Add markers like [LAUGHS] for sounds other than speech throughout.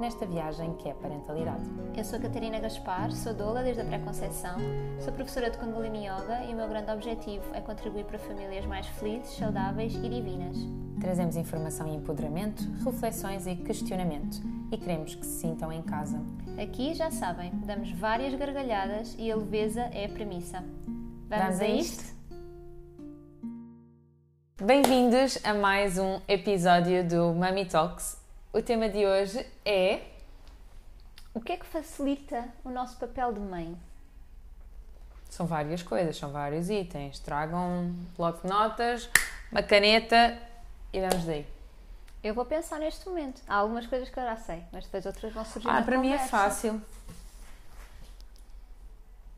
nesta viagem que é parentalidade. Eu sou Catarina Gaspar, sou doula desde a pré-conceição, sou professora de Kundalini Yoga e o meu grande objetivo é contribuir para famílias mais felizes, saudáveis e divinas. Trazemos informação e empoderamento, reflexões e questionamento e queremos que se sintam em casa. Aqui, já sabem, damos várias gargalhadas e a leveza é a premissa. Vamos, Vamos a a isto? Bem-vindos a mais um episódio do Mami Talks. O tema de hoje é O que é que facilita o nosso papel de mãe? São várias coisas, são vários itens. Tragam um bloco de notas, uma caneta e vamos daí. Eu vou pensar neste momento. Há algumas coisas que eu já sei, mas depois outras vão surgir Ah, para mim é conversa. fácil.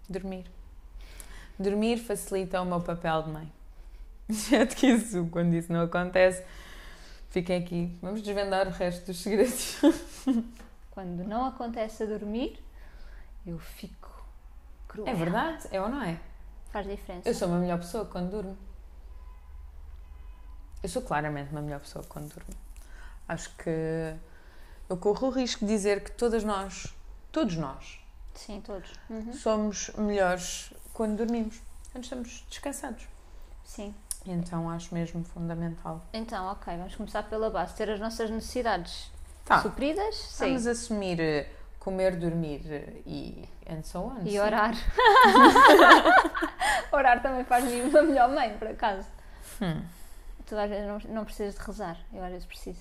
Dormir. Dormir facilita o meu papel de mãe. Exceto que isso, quando isso não acontece, fiquem aqui. Vamos desvendar o resto dos segredos. [LAUGHS] Quando não acontece a dormir, eu fico cruel. É verdade, é ou não é? Faz diferença. Eu sou uma melhor pessoa quando durmo. Eu sou claramente uma melhor pessoa quando durmo. Acho que eu corro o risco de dizer que todas nós, todos nós, Sim, todos. Uhum. somos melhores quando dormimos, quando estamos descansados. Sim. Então acho mesmo fundamental. Então, ok, vamos começar pela base. Ter as nossas necessidades Tá, supridas sim. vamos assumir eh, comer, dormir eh, e and so on. e sim. orar. [LAUGHS] orar também faz-me uma melhor mãe, por acaso. Hum. Tu às vezes não, não precisas de rezar, eu às vezes preciso.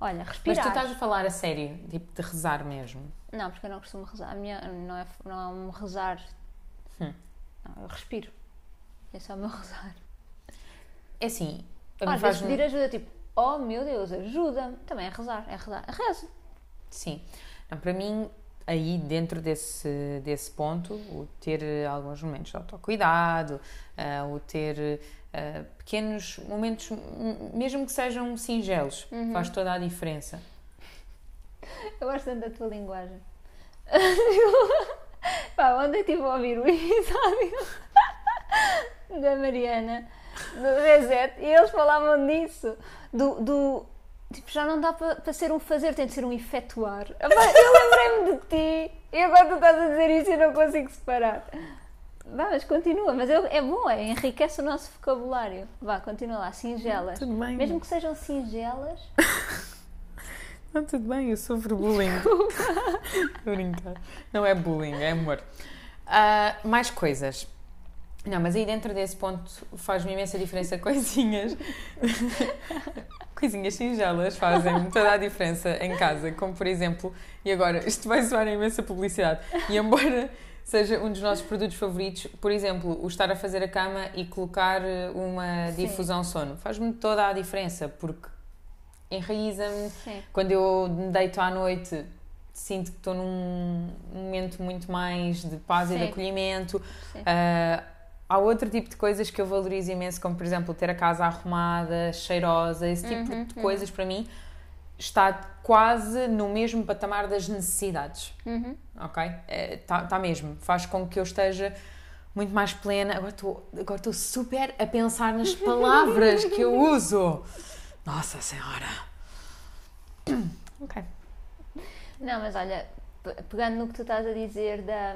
Olha, Mas respirar. tu estás a falar a sério, tipo de rezar mesmo. Não, porque eu não costumo rezar. A minha não é, não é um rezar. Hum. Não, eu respiro. Esse é o meu [LAUGHS] rezar. É assim, Às vezes pedir ajuda, tipo, oh meu Deus, ajuda-me. Também é rezar, é rezar. Rezo. Sim. Não, para mim, aí dentro desse, desse ponto, o ter eh, alguns momentos de autocuidado, eh, o ter eh, pequenos momentos, mesmo que sejam singelos, faz toda a diferença. Eu gosto tanto da tua linguagem. [LAUGHS] Pá, ontem estive a ouvir o [LAUGHS] episódio da Mariana do Reset e eles falavam disso. Do. do tipo, já não dá para ser um fazer, tem de ser um efetuar. Eu lembrei-me de ti e agora tu estás a dizer isso e não consigo separar. Vá, mas continua, mas é, é bom, é, enriquece o nosso vocabulário. Vá, continua lá, singelas. Tudo bem. Mesmo que sejam singelas, [LAUGHS] Não, tudo bem, eu sofro bullying. Estou brincar. Não é bullying, é amor. Ah, mais coisas. Não, mas aí dentro desse ponto faz-me imensa diferença [LAUGHS] coisinhas. [LAUGHS] coisinhas singelas fazem toda a diferença em casa, como por exemplo, e agora, isto vai soar a imensa publicidade, e embora seja um dos nossos produtos favoritos, por exemplo, o estar a fazer a cama e colocar eh, uma Sim. difusão sono, faz-me toda a diferença, porque enraiza-me sim. quando eu me deito à noite, sinto que estou num momento muito mais de paz e de Sim. acolhimento. Sim. Ah, há outro tipo de coisas que eu valorizo imenso, como por exemplo ter a casa arrumada, cheirosa, esse tipo Uhum, de coisas para mim está quase no mesmo patamar das necessidades. Uhum. Ok? Está tá mesmo. Faz com que eu esteja muito mais plena. Agora estou agora super a pensar nas [LAUGHS] palavras que eu uso. Nossa Senhora! [COUGHS] Ok. Não, mas olha, pe- pegando no que tu estás a dizer da,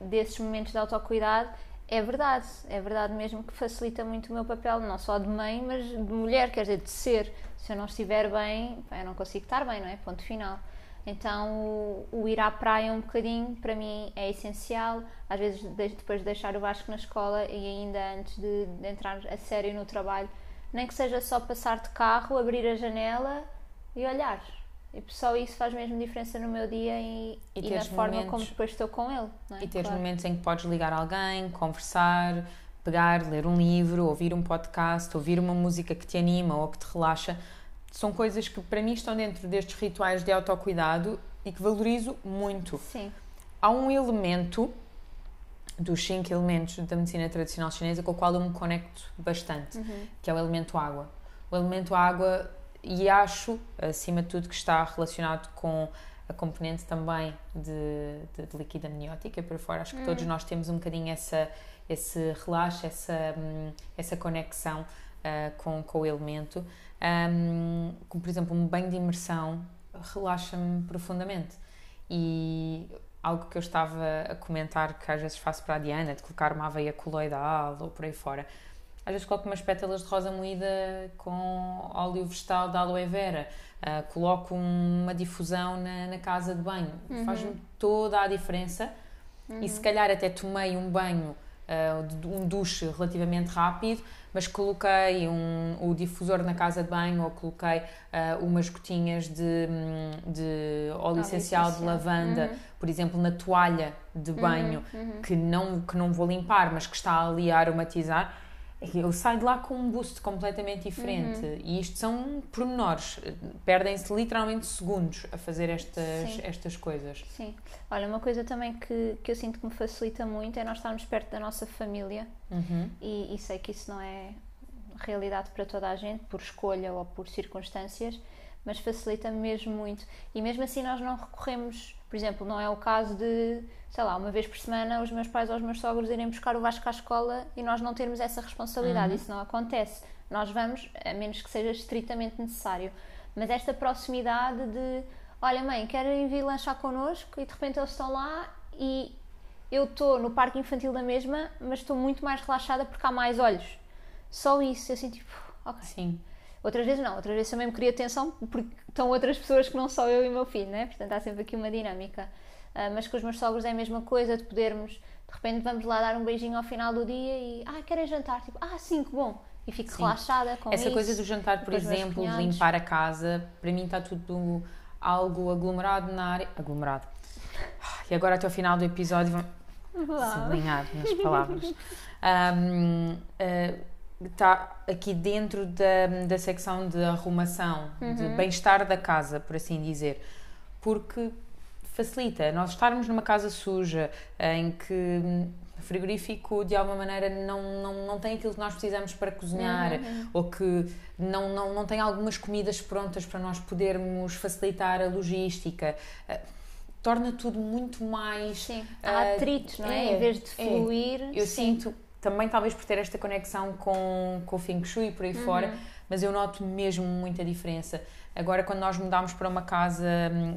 desses momentos de autocuidado, é verdade, é verdade mesmo que facilita muito o meu papel, não só de mãe, mas de mulher, quer dizer, de ser. Se eu não estiver bem, eu não consigo estar bem, não é? Ponto final. Então, o, ir à praia um bocadinho, para mim, é essencial. Às vezes, de- depois de deixar o Vasco na escola e ainda antes de, de entrar a sério no trabalho, nem que seja só passar de carro, abrir a janela e olhar. E só isso faz mesmo diferença no meu dia e, E e, na forma momentos- como depois estou com ele. É? E teres Claro. momentos em que podes ligar alguém, conversar, pegar, ler um livro, ouvir um podcast, ouvir uma música que te anima ou que te relaxa. São coisas que para mim estão dentro destes rituais de autocuidado e que valorizo muito. Sim. Há um elemento dos cinco elementos da medicina tradicional chinesa com o qual eu me conecto bastante, Uhum. que é o elemento água. O elemento água, e acho, acima de tudo, que está relacionado com a componente também de, de, de líquido amniótico e por fora. Acho que Hum. todos nós temos um bocadinho essa, esse relaxo, essa, hum, essa conexão ah, com, com o elemento. Um, como, por exemplo, um banho de imersão relaxa-me profundamente. E algo que eu estava a comentar, que às vezes faço para a Diana, de colocar uma aveia coloidal ou por aí fora. Às vezes coloco umas pétalas de rosa moída com óleo vegetal de aloe vera. Ah, coloco uma difusão na, na casa de banho. Faz-me toda a diferença. E se calhar até tomei um banho, de- um duche relativamente rápido, mas coloquei um, o difusor na casa de banho ou coloquei ah, umas gotinhas de, hum, de óleo essencial de lavanda, por exemplo, na toalha de banho, que, não, que não vou limpar, mas que está ali a aromatizar. Eu saio de lá com um boost completamente diferente. E isto são pormenores. Perdem-se literalmente segundos a fazer estas, Sim. estas coisas. Sim. Olha, uma coisa também que, que eu sinto que me facilita muito é nós estarmos perto da nossa família Uhum. e, e sei que isso não é realidade para toda a gente, por escolha ou por circunstâncias, mas facilita mesmo muito. E mesmo assim nós não recorremos, por exemplo, não é o caso de, sei lá, uma vez por semana os meus pais ou os meus sogros irem buscar o Vasco à escola e nós não termos essa responsabilidade. Isso não acontece. Nós vamos, a menos que seja estritamente necessário. Mas esta proximidade de, olha mãe, querem vir lanchar connosco e de repente eles estão lá e eu estou no parque infantil da mesma, mas estou muito mais relaxada porque há mais olhos. Só isso, eu sinto tipo, ok. Sim. Outras vezes não, outras vezes também me queria atenção porque estão outras pessoas que não só eu e o meu filho, né? Portanto há sempre aqui uma dinâmica. Ah, mas com os meus sogros é a mesma coisa, de podermos, de repente vamos lá dar um beijinho ao final do dia e, ah, querem jantar? Tipo, ah, sim, que bom. E fico Sim. relaxada com Essa isso. coisa do jantar, por exemplo, limpar a casa, para mim está tudo algo aglomerado na área. Aglomerado. E agora até ao final do episódio vamos sublinhar nas palavras. Ahm, ah, Está aqui dentro da, da secção de arrumação, de Uhum. bem-estar da casa, por assim dizer. Porque facilita nós estarmos numa casa suja em que o frigorífico de alguma maneira não, não, não tem aquilo que nós precisamos para cozinhar Uhum. ou que não, não, não tem algumas comidas prontas para nós podermos facilitar a logística. Ah, torna tudo muito mais. Sim, há atritos, não é? é, em vez de é. fluir. Eu sim. sinto, também talvez por ter esta conexão com, com o Feng Shui por aí fora, Uhum. mas eu noto mesmo muita diferença. Agora, quando nós mudámos para uma casa,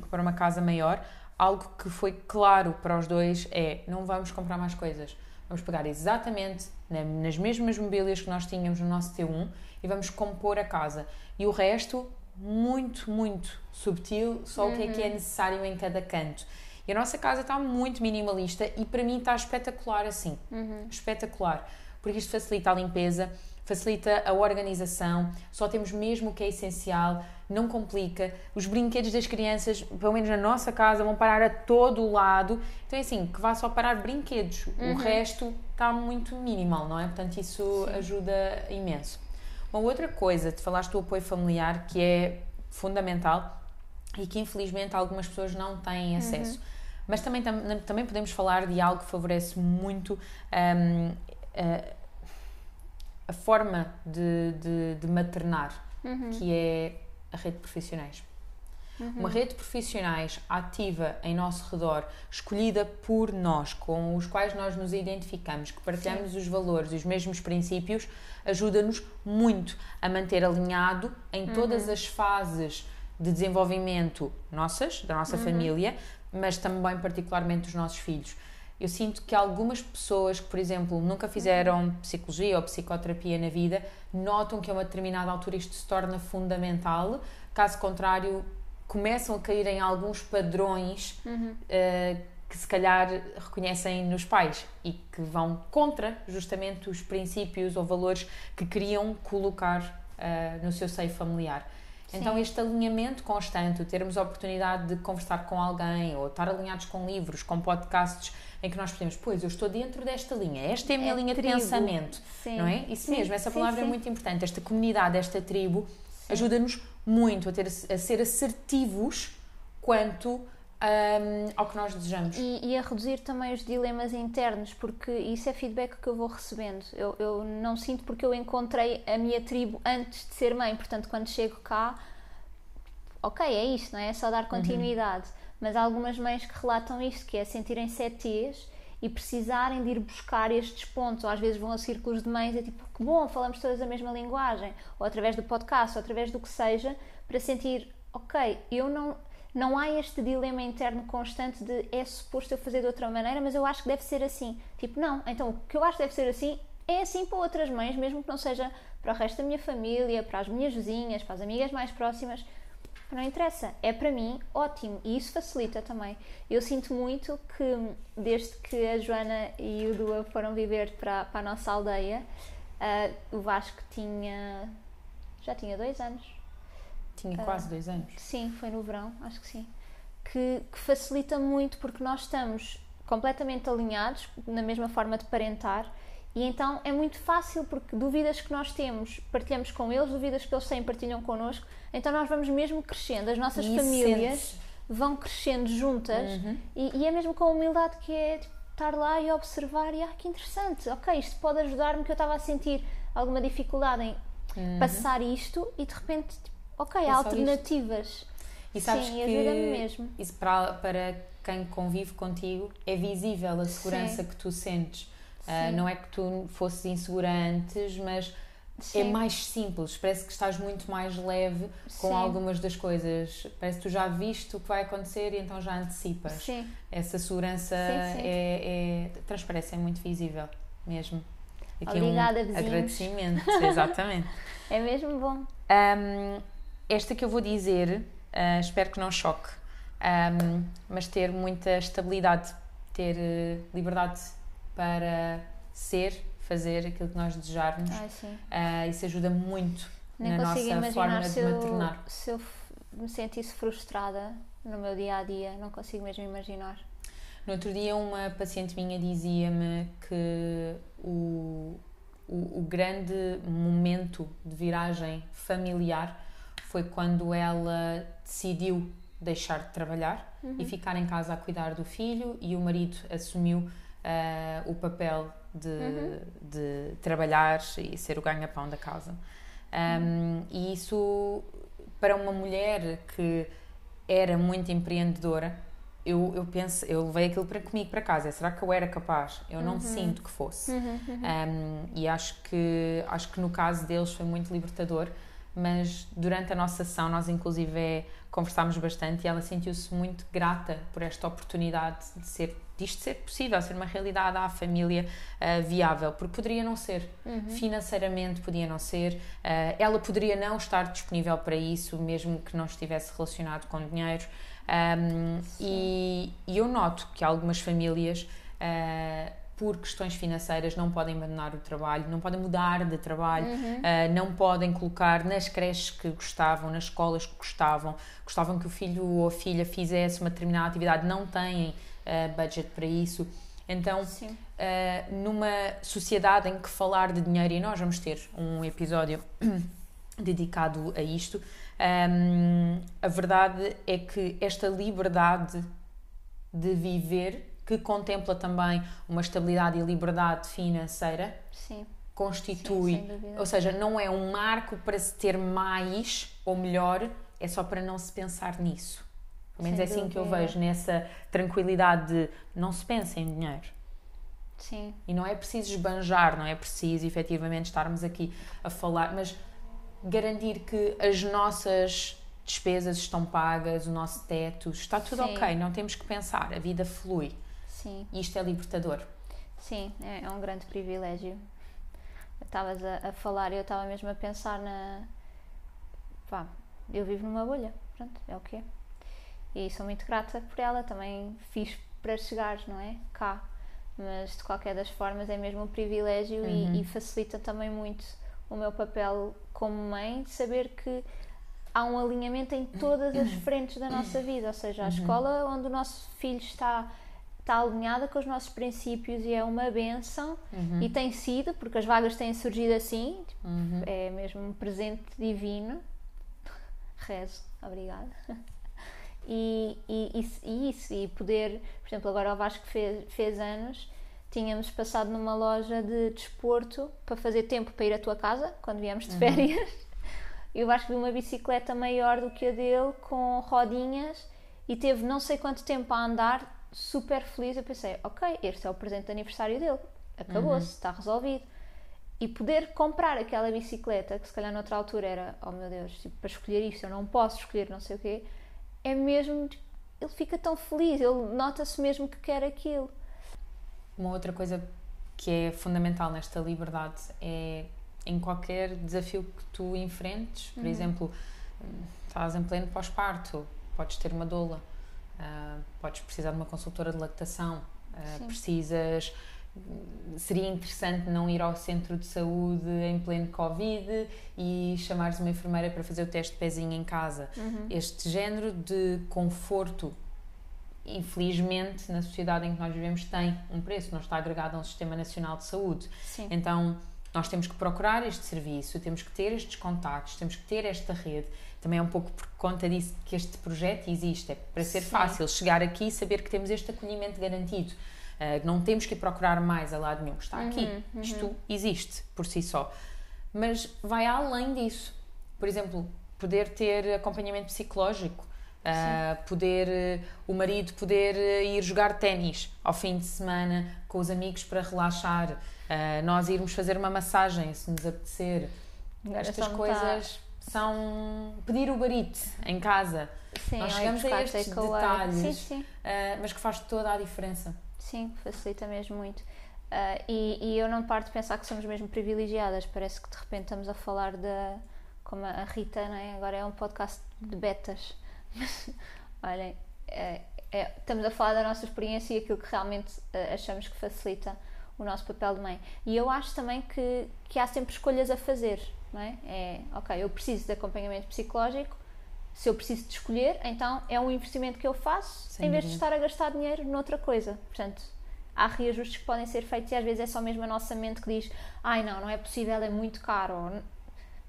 para uma casa maior, algo que foi claro para os dois é: não vamos comprar mais coisas. Vamos pegar exatamente na- nas mesmas mobílias que nós tínhamos no nosso T1 e vamos compor a casa. E o resto, muito, muito subtil, só o que é que é necessário em cada canto. E a nossa casa está muito minimalista e para mim está espetacular assim. Espetacular. Porque isto facilita a limpeza, facilita a organização, só temos mesmo o que é essencial, não complica. Os brinquedos das crianças, pelo menos na nossa casa, vão parar a todo o lado. Então é assim, que vá só parar brinquedos. O resto está muito minimal, não é? Portanto, isso ajuda imenso. Uma outra coisa, te falaste do apoio familiar, que é fundamental e que infelizmente algumas pessoas não têm acesso. Mas também, tam- também podemos falar de algo que favorece muito hum, a, a forma de, de, de maternar, que é a rede de profissionais. Uma rede de profissionais ativa em nosso redor, escolhida por nós, com os quais nós nos identificamos, que partilhamos os valores e os mesmos princípios, ajuda-nos muito a manter alinhado em todas as fases de desenvolvimento nossas, da nossa família, mas também particularmente dos nossos filhos. Eu sinto que algumas pessoas que, por exemplo, nunca fizeram psicologia ou psicoterapia na vida, notam que a uma determinada altura isto se torna fundamental, caso contrário, começam a cair em alguns padrões eh, que se calhar reconhecem nos pais e que vão contra justamente os princípios ou valores que queriam colocar eh, no seu seio familiar. Então, este alinhamento constante, termos a oportunidade de conversar com alguém ou estar alinhados com livros, com podcasts em que nós podemos, pois eu estou dentro desta linha, esta é a minha É linha de tribo. pensamento, Sim. não é? Isso Sim, mesmo, essa palavra é muito importante. Esta comunidade, esta tribo, ajuda-nos muito a, ter, a ser assertivos quanto um, ao que nós desejamos. E, e, a reduzir também os dilemas internos, porque isso é feedback que eu vou recebendo. Eu, eu não sinto porque eu encontrei a minha tribo antes de ser mãe, portanto, quando chego cá, ok, é isto, não é? É só dar continuidade. Uhum. Mas há algumas mães que relatam isto, que é sentirem-se ETs e precisarem de ir buscar estes pontos, ou às vezes vão a círculos de mães, é tipo, que bom, falamos todas a mesma linguagem, ou através do podcast, ou através do que seja, para sentir, ok, eu não, não há este dilema interno constante de é suposto eu fazer de outra maneira, mas eu acho que deve ser assim. Tipo, não, então o que eu acho que deve ser assim é assim para outras mães, mesmo que não seja para o resto da minha família, para as minhas vizinhas, para as amigas mais próximas. Não interessa, é para mim ótimo e isso facilita também. Eu sinto muito que desde que a Joana e o Dua foram viver para, para a nossa aldeia, uh, o Vasco tinha. já tinha dois anos. Tinha uh, quase dois anos. Sim, foi no verão, acho que sim. Que, que facilita muito porque nós estamos completamente alinhados na mesma forma de parentar e então é muito fácil porque dúvidas que nós temos partilhamos com eles, dúvidas que eles têm partilham connosco, então nós vamos mesmo crescendo, as nossas famílias vão crescendo juntas uhum. e, e, é mesmo com a humildade que é tipo, estar lá e observar e ah, que interessante, ok, isto pode ajudar-me que eu estava a sentir alguma dificuldade em uhum. passar isto e de repente, tipo, ok, há alternativas. E sabes Sim, que mesmo. isso para, para quem convive contigo é visível a segurança Sim. que tu sentes Uh, não é que tu fosses insegura antes, mas é Sim. é mais simples. Parece que estás muito mais leve com Sim. algumas das coisas. Parece que tu já viste o que vai acontecer e então já antecipas. Sim. Essa segurança é, é, transparece, é muito visível mesmo. Aqui Obrigada, um vizinhos. agradecimento, [LAUGHS] exatamente. é mesmo bom. Um, esta que eu vou dizer, uh, espero que não choque, um, mas ter muita estabilidade, ter uh, liberdade para ser, fazer aquilo que nós desejarmos. Uh, isso ajuda muito Nem na nossa forma de maternar. Se eu me sentisse frustrada no meu dia a dia, não consigo mesmo imaginar. No outro dia, uma paciente minha dizia-me que o, o, o, grande momento de viragem familiar foi quando ela decidiu deixar de trabalhar uhum. e ficar em casa a cuidar do filho, e o marido assumiu uh, o papel de, uhum. de, trabalhar e ser o ganha-pão da casa. Um, uhum. E isso, para uma mulher que era muito empreendedora, eu, eu penso, eu levei aquilo para comigo para casa. Será que eu era capaz? Eu não uhum. sinto que fosse. Uhum, uhum. Um, e acho que, acho que no caso deles foi muito libertador. Mas durante a nossa sessão, nós inclusive é, conversámos bastante e ela sentiu-se muito grata por esta oportunidade de ser disto ser possível, ser uma realidade à família uh, viável, porque poderia não ser, uhum. financeiramente podia não ser, uh, ela poderia não estar disponível para isso, mesmo que não estivesse relacionado com dinheiro. Um, e, e, eu noto que algumas famílias. Uh, por questões financeiras não podem abandonar o trabalho, não podem mudar de trabalho, uhum. uh, não podem colocar nas creches que gostavam, nas escolas que gostavam, gostavam que o filho ou a filha fizesse uma determinada atividade, não têm uh, budget para isso. Então, uh, numa sociedade em que falar de dinheiro, e nós vamos ter um episódio [CLEARS THROAT] dedicado a isto, um, a verdade é que esta liberdade de viver, que contempla também uma estabilidade e liberdade financeira, Sim. constitui, Sim, ou seja, não é um marco para se ter mais ou melhor, é só para não se pensar nisso. Pelo menos é assim que eu vejo, nessa tranquilidade de não se pensa em dinheiro. Sim. E não é preciso esbanjar, não é preciso efetivamente estarmos aqui a falar, mas garantir que as nossas despesas estão pagas, o nosso teto, está tudo Sim. ok, não temos que pensar, a vida flui. Sim. E isto é libertador. Sim, é, é um grande privilégio. Estavas a, a, falar e eu estava mesmo a pensar na. Pá, eu vivo numa bolha, pronto, é o que é e sou muito grata por ela, também fiz para chegar, não é? Cá. Mas de qualquer das formas é mesmo um privilégio uhum. e, e, facilita também muito o meu papel como mãe de saber que há um alinhamento em todas as [COUGHS] frentes da nossa vida, ou seja, a uhum. escola onde o nosso filho está está alinhada com os nossos princípios e é uma benção uhum. e tem sido, porque as vagas têm surgido assim, tipo, uhum. é mesmo um presente divino. [LAUGHS] Rezo, obrigada. [LAUGHS] e, e, e, isso, e poder, por exemplo, agora o Vasco fez, fez anos, tínhamos passado numa loja de desporto para fazer tempo para ir à tua casa, quando viemos de férias, [LAUGHS] e o Vasco viu uma bicicleta maior do que a dele, com rodinhas, e teve não sei quanto tempo a andar, super feliz. Eu pensei, ok, este é o presente de aniversário dele, acabou-se, está resolvido. E poder comprar aquela bicicleta, que se calhar noutra altura era, oh meu Deus, tipo, para escolher isto, eu não posso escolher não sei o quê, é mesmo. Ele fica tão feliz, ele nota-se mesmo que quer aquilo. Uma outra coisa que é fundamental nesta liberdade é em qualquer desafio que tu enfrentes, por exemplo, estás em pleno pós-parto, podes ter uma doula, uh, podes precisar de uma consultora de lactação, uh, precisas. Seria interessante não ir ao centro de saúde em pleno Covid e chamares uma enfermeira para fazer o teste de pezinho em casa. Este género de conforto infelizmente, na sociedade em que nós vivemos, tem um preço, não está agregado a um sistema nacional de saúde. Sim. Então, nós temos que procurar este serviço, temos que ter estes contactos, temos que ter esta rede. Também é um pouco por conta disso que este projeto existe, é para ser Sim. fácil chegar aqui e saber que temos este acolhimento garantido. Uh, não temos que ir procurar mais a lado nenhum, está aqui. Isto existe por si só. Mas vai além disso. Por exemplo, poder ter acompanhamento psicológico, Uh, poder uh, o marido poder uh, ir jogar ténis ao fim de semana com os amigos para relaxar, nós irmos fazer uma massagem se nos apetecer. Agora Estas me coisas são pedir o barite em casa. Sim, nós chegamos a estes detalhes, Sim, sim. mas que faz toda a diferença. Sim, facilita mesmo muito. Ah, e, e eu não paro de pensar que somos mesmo privilegiadas. Parece que de repente estamos a falar da. Como a Rita, não é? agora é um podcast de betas. Mas, [LAUGHS] olhem, é- é- estamos a falar da nossa experiência e aquilo que realmente ah, achamos que facilita o nosso papel de mãe. E eu acho também que, que há sempre escolhas a fazer, não é? É, ok, eu preciso de acompanhamento psicológico, se eu preciso de escolher, então é um investimento que eu faço Sem em vez de estar a gastar dinheiro noutra coisa. Portanto, há reajustes que podem ser feitos e às vezes é só mesmo a nossa mente que diz: ai não, não é possível, é muito caro.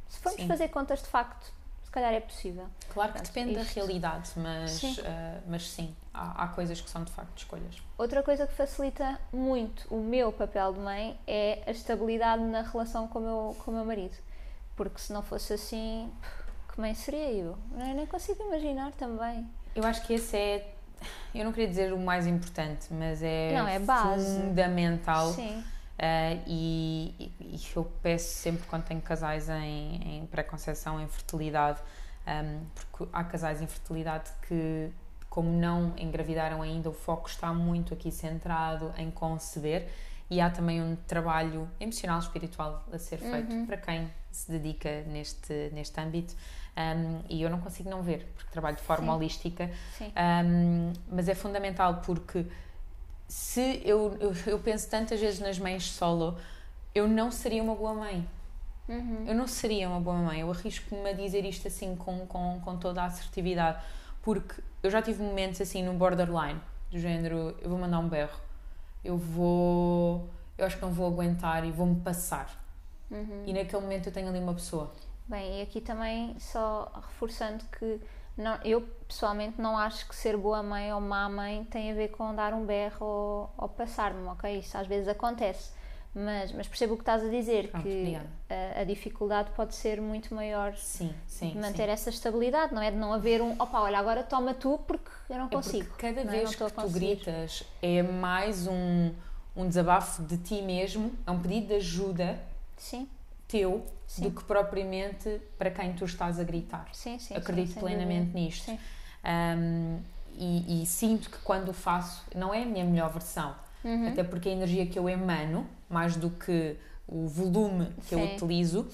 Se formos Sim. fazer contas de facto, se calhar é possível. Claro que Portanto, depende isto- da realidade, mas Sim. sim, mas sim há, há coisas que são de facto escolhas. Outra coisa que facilita muito o meu papel de mãe é a estabilidade na relação com o meu, com o meu marido. Porque se não fosse assim, que mãe seria eu? Eu nem consigo imaginar também. Eu acho que esse é, eu não queria dizer o mais importante, mas é, Não, é fundamental. Sim, Uh, e, e- eu peço sempre quando tenho casais em, em pré-conceição, em fertilidade, um, porque há casais em fertilidade que, como não engravidaram ainda, o foco está muito aqui centrado em conceber e há também um trabalho emocional, espiritual a ser feito para quem se dedica neste, neste âmbito. Um, e eu não consigo não ver, porque trabalho de forma Sim. holística, sim. um, mas é fundamental porque se eu, eu, eu penso tantas vezes nas mães solo, eu não seria uma boa mãe. Uhum. Eu não seria uma boa mãe. Eu arrisco-me a dizer isto assim com, com, com toda a assertividade, porque eu já tive momentos assim no borderline, do género: eu vou mandar um berro, eu vou. Eu acho que não vou aguentar e vou-me passar. Uhum. E naquele momento eu tenho ali uma pessoa. Bem, e aqui também só reforçando que não, eu pessoalmente não acho que ser boa mãe ou má mãe tem a ver com dar um berro ou, ou passar-me, ok? Isso às vezes acontece. Mas, mas percebo o que estás a dizer, Pronto, que a, a dificuldade pode ser muito maior Sim, sim. de manter sim. essa estabilidade, não é? De não haver um, opa, olha, agora toma tu porque eu não É consigo. cada não é? vez Não estou a que tu gritas é mais um, um desabafo de ti mesmo, é um pedido de ajuda Sim, teu Sim. do que propriamente para quem tu estás a gritar. sim, sim. Acredito plenamente nisto. Um, e, e sinto que quando faço não é a minha melhor versão, Uhum. até porque a energia que eu emano, mais do que o volume que eu utilizo,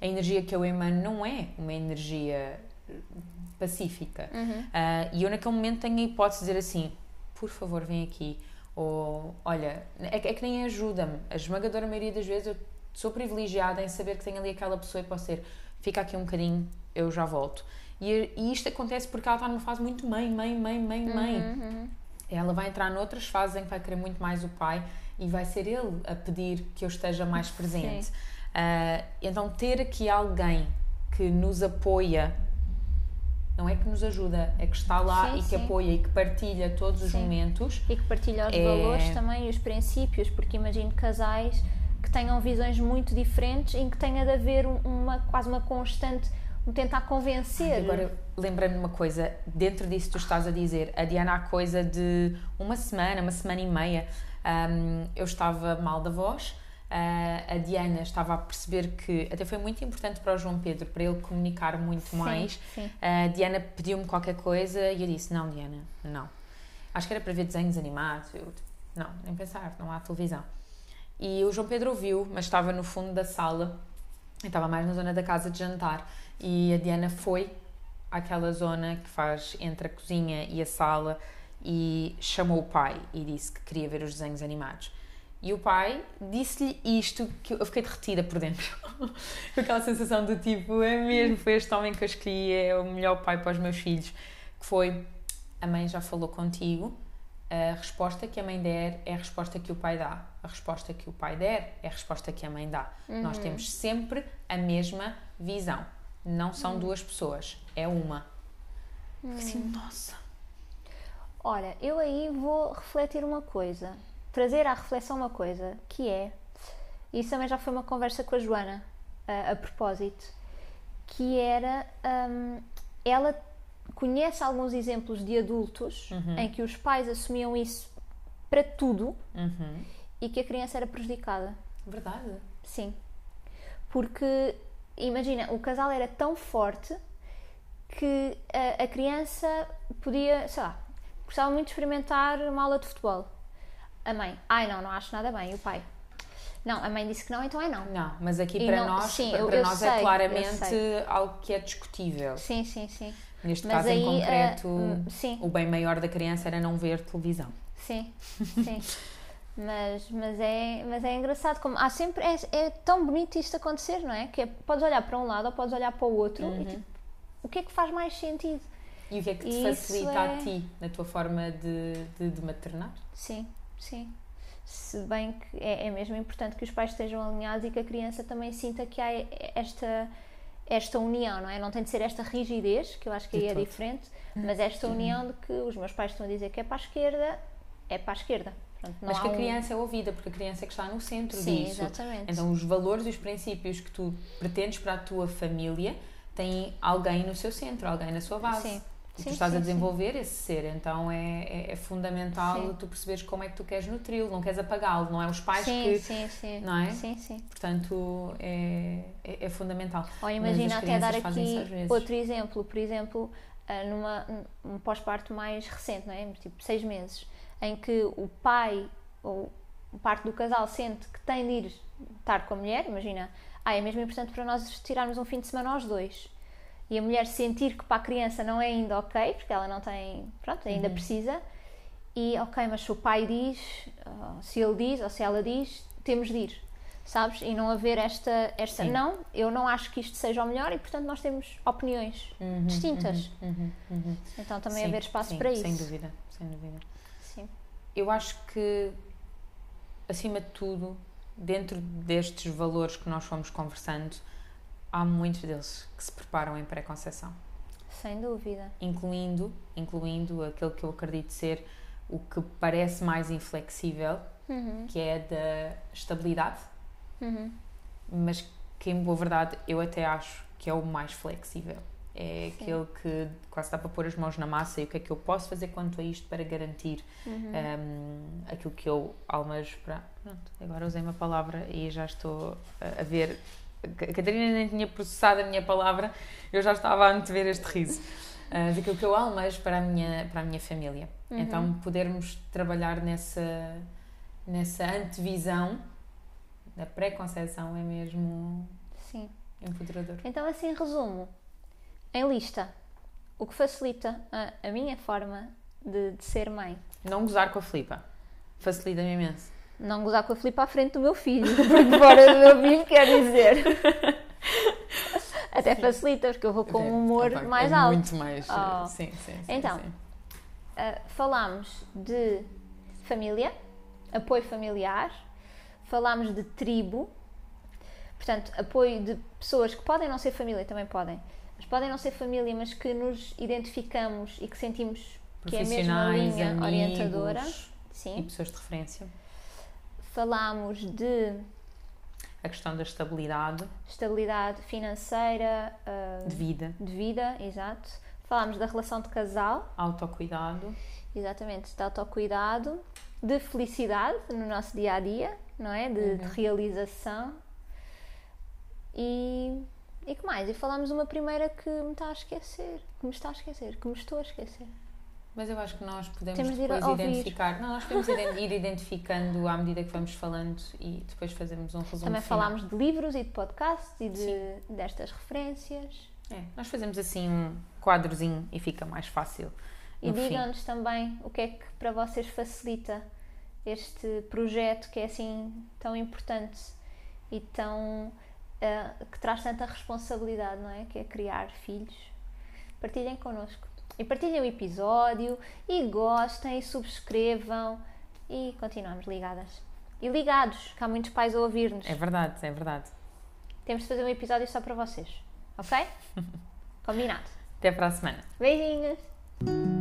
a energia que eu emano não é uma energia pacífica. Uhum. Ah, e eu naquele momento tenho a hipótese de dizer assim, por favor vem aqui, ou olha, é, é que nem ajuda-me. A esmagadora maioria das vezes eu sou privilegiada em saber que tenho ali aquela pessoa e posso ser, fica aqui um bocadinho, eu já volto. E, e isto acontece porque ela está numa fase muito mãe, mãe, mãe, mãe, mãe. Uhum, uhum. Ela vai entrar noutras fases em que vai querer muito mais o pai e vai ser ele a pedir que eu esteja mais presente. Ah, então, ter aqui alguém que nos apoia não é que nos ajuda, é que está lá Sim, e que sim. apoia e que partilha todos os Sim. momentos. E que partilha os É- valores também e os princípios, porque imagino casais que tenham visões muito diferentes em que tenha de haver um- uma quase uma constante, um tentar convencer. Agora lembrei-me de uma coisa, dentro disso tu estás a dizer, a Diana há coisa de uma semana, uma semana e meia, hum, eu estava mal da voz, ah, a Diana estava a perceber que até foi muito importante para o João Pedro, para ele comunicar muito Sim, mais. sim. A Diana pediu-me qualquer coisa e eu disse: Não, Diana, não. Acho que era para ver desenhos animados. Eu, não, nem pensar, não há televisão. E o João Pedro ouviu, mas estava no fundo da sala, estava mais na zona da casa de jantar. E a Diana foi àquela zona que faz entre a cozinha e a sala e chamou o pai e disse que queria ver os desenhos animados. E o pai disse-lhe isto que eu fiquei derretida por dentro. [LAUGHS] Com aquela sensação do tipo, é mesmo, foi este homem que eu escolhi, é o melhor pai para os meus filhos. Que foi, a mãe já falou contigo, a resposta que a mãe der é a resposta que o pai dá. A resposta que o pai der é a resposta que a mãe dá. Nós temos sempre a mesma visão. Não são duas pessoas, é uma. Assim, nossa. Ora, eu aí vou refletir uma coisa, trazer à reflexão uma coisa, que é, isso também já foi uma conversa com a Joana, a, a propósito, que era, hum, ela conhece alguns exemplos de adultos em que os pais assumiam isso para tudo Uhum. e que a criança era prejudicada. Verdade. Sim. Porque, imagina, o casal era tão forte que a, a criança podia, sei lá, gostava muito de experimentar uma aula de futebol. A mãe, ai não, não acho nada bem. E o pai, não, a mãe disse que não, então é não. Não, mas aqui E para não- nós, sim, para, eu- eu nós sei, é claramente algo que é discutível. Sim, sim, sim. Neste Mas caso aí, em concreto, ah, hum, sim. o bem maior da criança era não ver televisão. Sim, sim. Mas, mas, é, mas é engraçado como há sempre é, é tão bonito isto acontecer, não é? Que é, podes olhar para um lado ou podes olhar para o outro e tipo, o que é que faz mais sentido? E o que é que te Isso facilita é- a ti na tua forma de, de, de maternar? Sim, sim. Se bem que é, é mesmo importante que os pais estejam alinhados e que a criança também sinta que há esta, esta união, não é? Não tem de ser esta rigidez, que eu acho que aí é diferente, mas esta união de que os meus pais estão a dizer que é para a esquerda, é para a esquerda. Não Mas que a um- criança é ouvida, porque a criança é que está no centro Sim, disso. exatamente. Então, os valores e os princípios que tu pretendes para a tua família têm alguém no seu centro, alguém na sua base. Sim. E Sim, tu estás sim, a sim. desenvolver esse ser, então é, é, é fundamental Sim. tu perceberes como é que tu queres nutri-lo, não queres apagá-lo, não é os pais sim, que. sim, sim. não é? Sim, sim. Portanto, é, é, é fundamental. Mas imagina até dar aqui outro exemplo, por exemplo, ah, numa, um pós-parto mais recente, não é? Tipo seis meses, em que o pai ou parte do casal sente que tem de ir estar com a mulher, imagina, ah, é mesmo importante para nós tirarmos um fim de semana aos dois. E a mulher sentir que para a criança não é ainda ok, porque ela não tem, pronto, Uhum. ainda precisa, e ok, mas se o pai diz, ou se ele diz, ou se ela diz, temos de ir, sabes? E não haver esta, esta Sim. não, eu não acho que isto seja o melhor e portanto nós temos opiniões distintas. Uhum, uhum. Então também Sim, haver espaço sim, para isso. Sem dúvida, sem dúvida. Sim. Eu acho que, acima de tudo, dentro destes valores que nós fomos conversando, há muitos deles que se preparam em pré-conceição, Sem dúvida. incluindo, incluindo aquele que eu acredito ser o que parece mais inflexível, Uhum. que é da estabilidade, Uhum. mas que, em boa verdade, eu até acho que é o mais flexível. É Sim. aquele que quase dá para pôr as mãos na massa e o que é que eu posso fazer quanto a isto para garantir Uhum. um, aquilo que eu almejo para. Pronto, agora usei uma palavra e já estou a, a ver. A Catarina nem tinha processado a minha palavra, eu já estava a antever este riso. Uh, daquilo que eu almejo para a minha, para a minha família. Uhum. Então, podermos trabalhar nessa, nessa antevisão da pré-conceição é mesmo Sim. empoderador. Então, assim, resumo. Em lista, o que facilita a, a minha forma de, de ser mãe. Não gozar com a Filipa. Facilita-me imenso. Não gozar com a Filipe à frente do meu filho, [LAUGHS] porque fora do meu filho quer dizer. Até facilita, porque eu vou com um humor Opa, mais é alto. Muito mais. Oh. Sim, sim, sim. Então, sim. Uh, falámos de família, apoio familiar, falámos de tribo, portanto, apoio de pessoas que podem não ser família, também podem, mas podem não ser família, mas que nos identificamos e que sentimos que é a mesma linha amigos orientadora. E Sim. pessoas de referência. Falámos de A questão da estabilidade estabilidade financeira, ah, de vida, de vida, exato. Falámos da relação de casal, autocuidado, exatamente, de autocuidado, de felicidade no nosso dia a dia, não é? De, de realização. E, e que mais? E falámos uma primeira que me está a esquecer, que me está a esquecer, que me estou a esquecer. Mas eu acho que nós podemos Temos de ir depois ouvir. identificar. Não, nós podemos [LAUGHS] ir identificando à medida que vamos falando e depois fazermos um resumo Também final. falámos de livros e de podcasts e de, destas referências. É, nós fazemos assim um quadrozinho e fica mais fácil. E digam-nos também o que é que para vocês facilita este projeto que é assim tão importante e tão ah, que traz tanta responsabilidade, não é? Que é criar filhos. Partilhem connosco. E partilhem o episódio e gostem e subscrevam e continuamos ligadas. E ligados, que há muitos pais a ouvir-nos. É verdade, é verdade. Temos de fazer um episódio só para vocês. Ok? [LAUGHS] Combinado. Até para a semana. Beijinhos!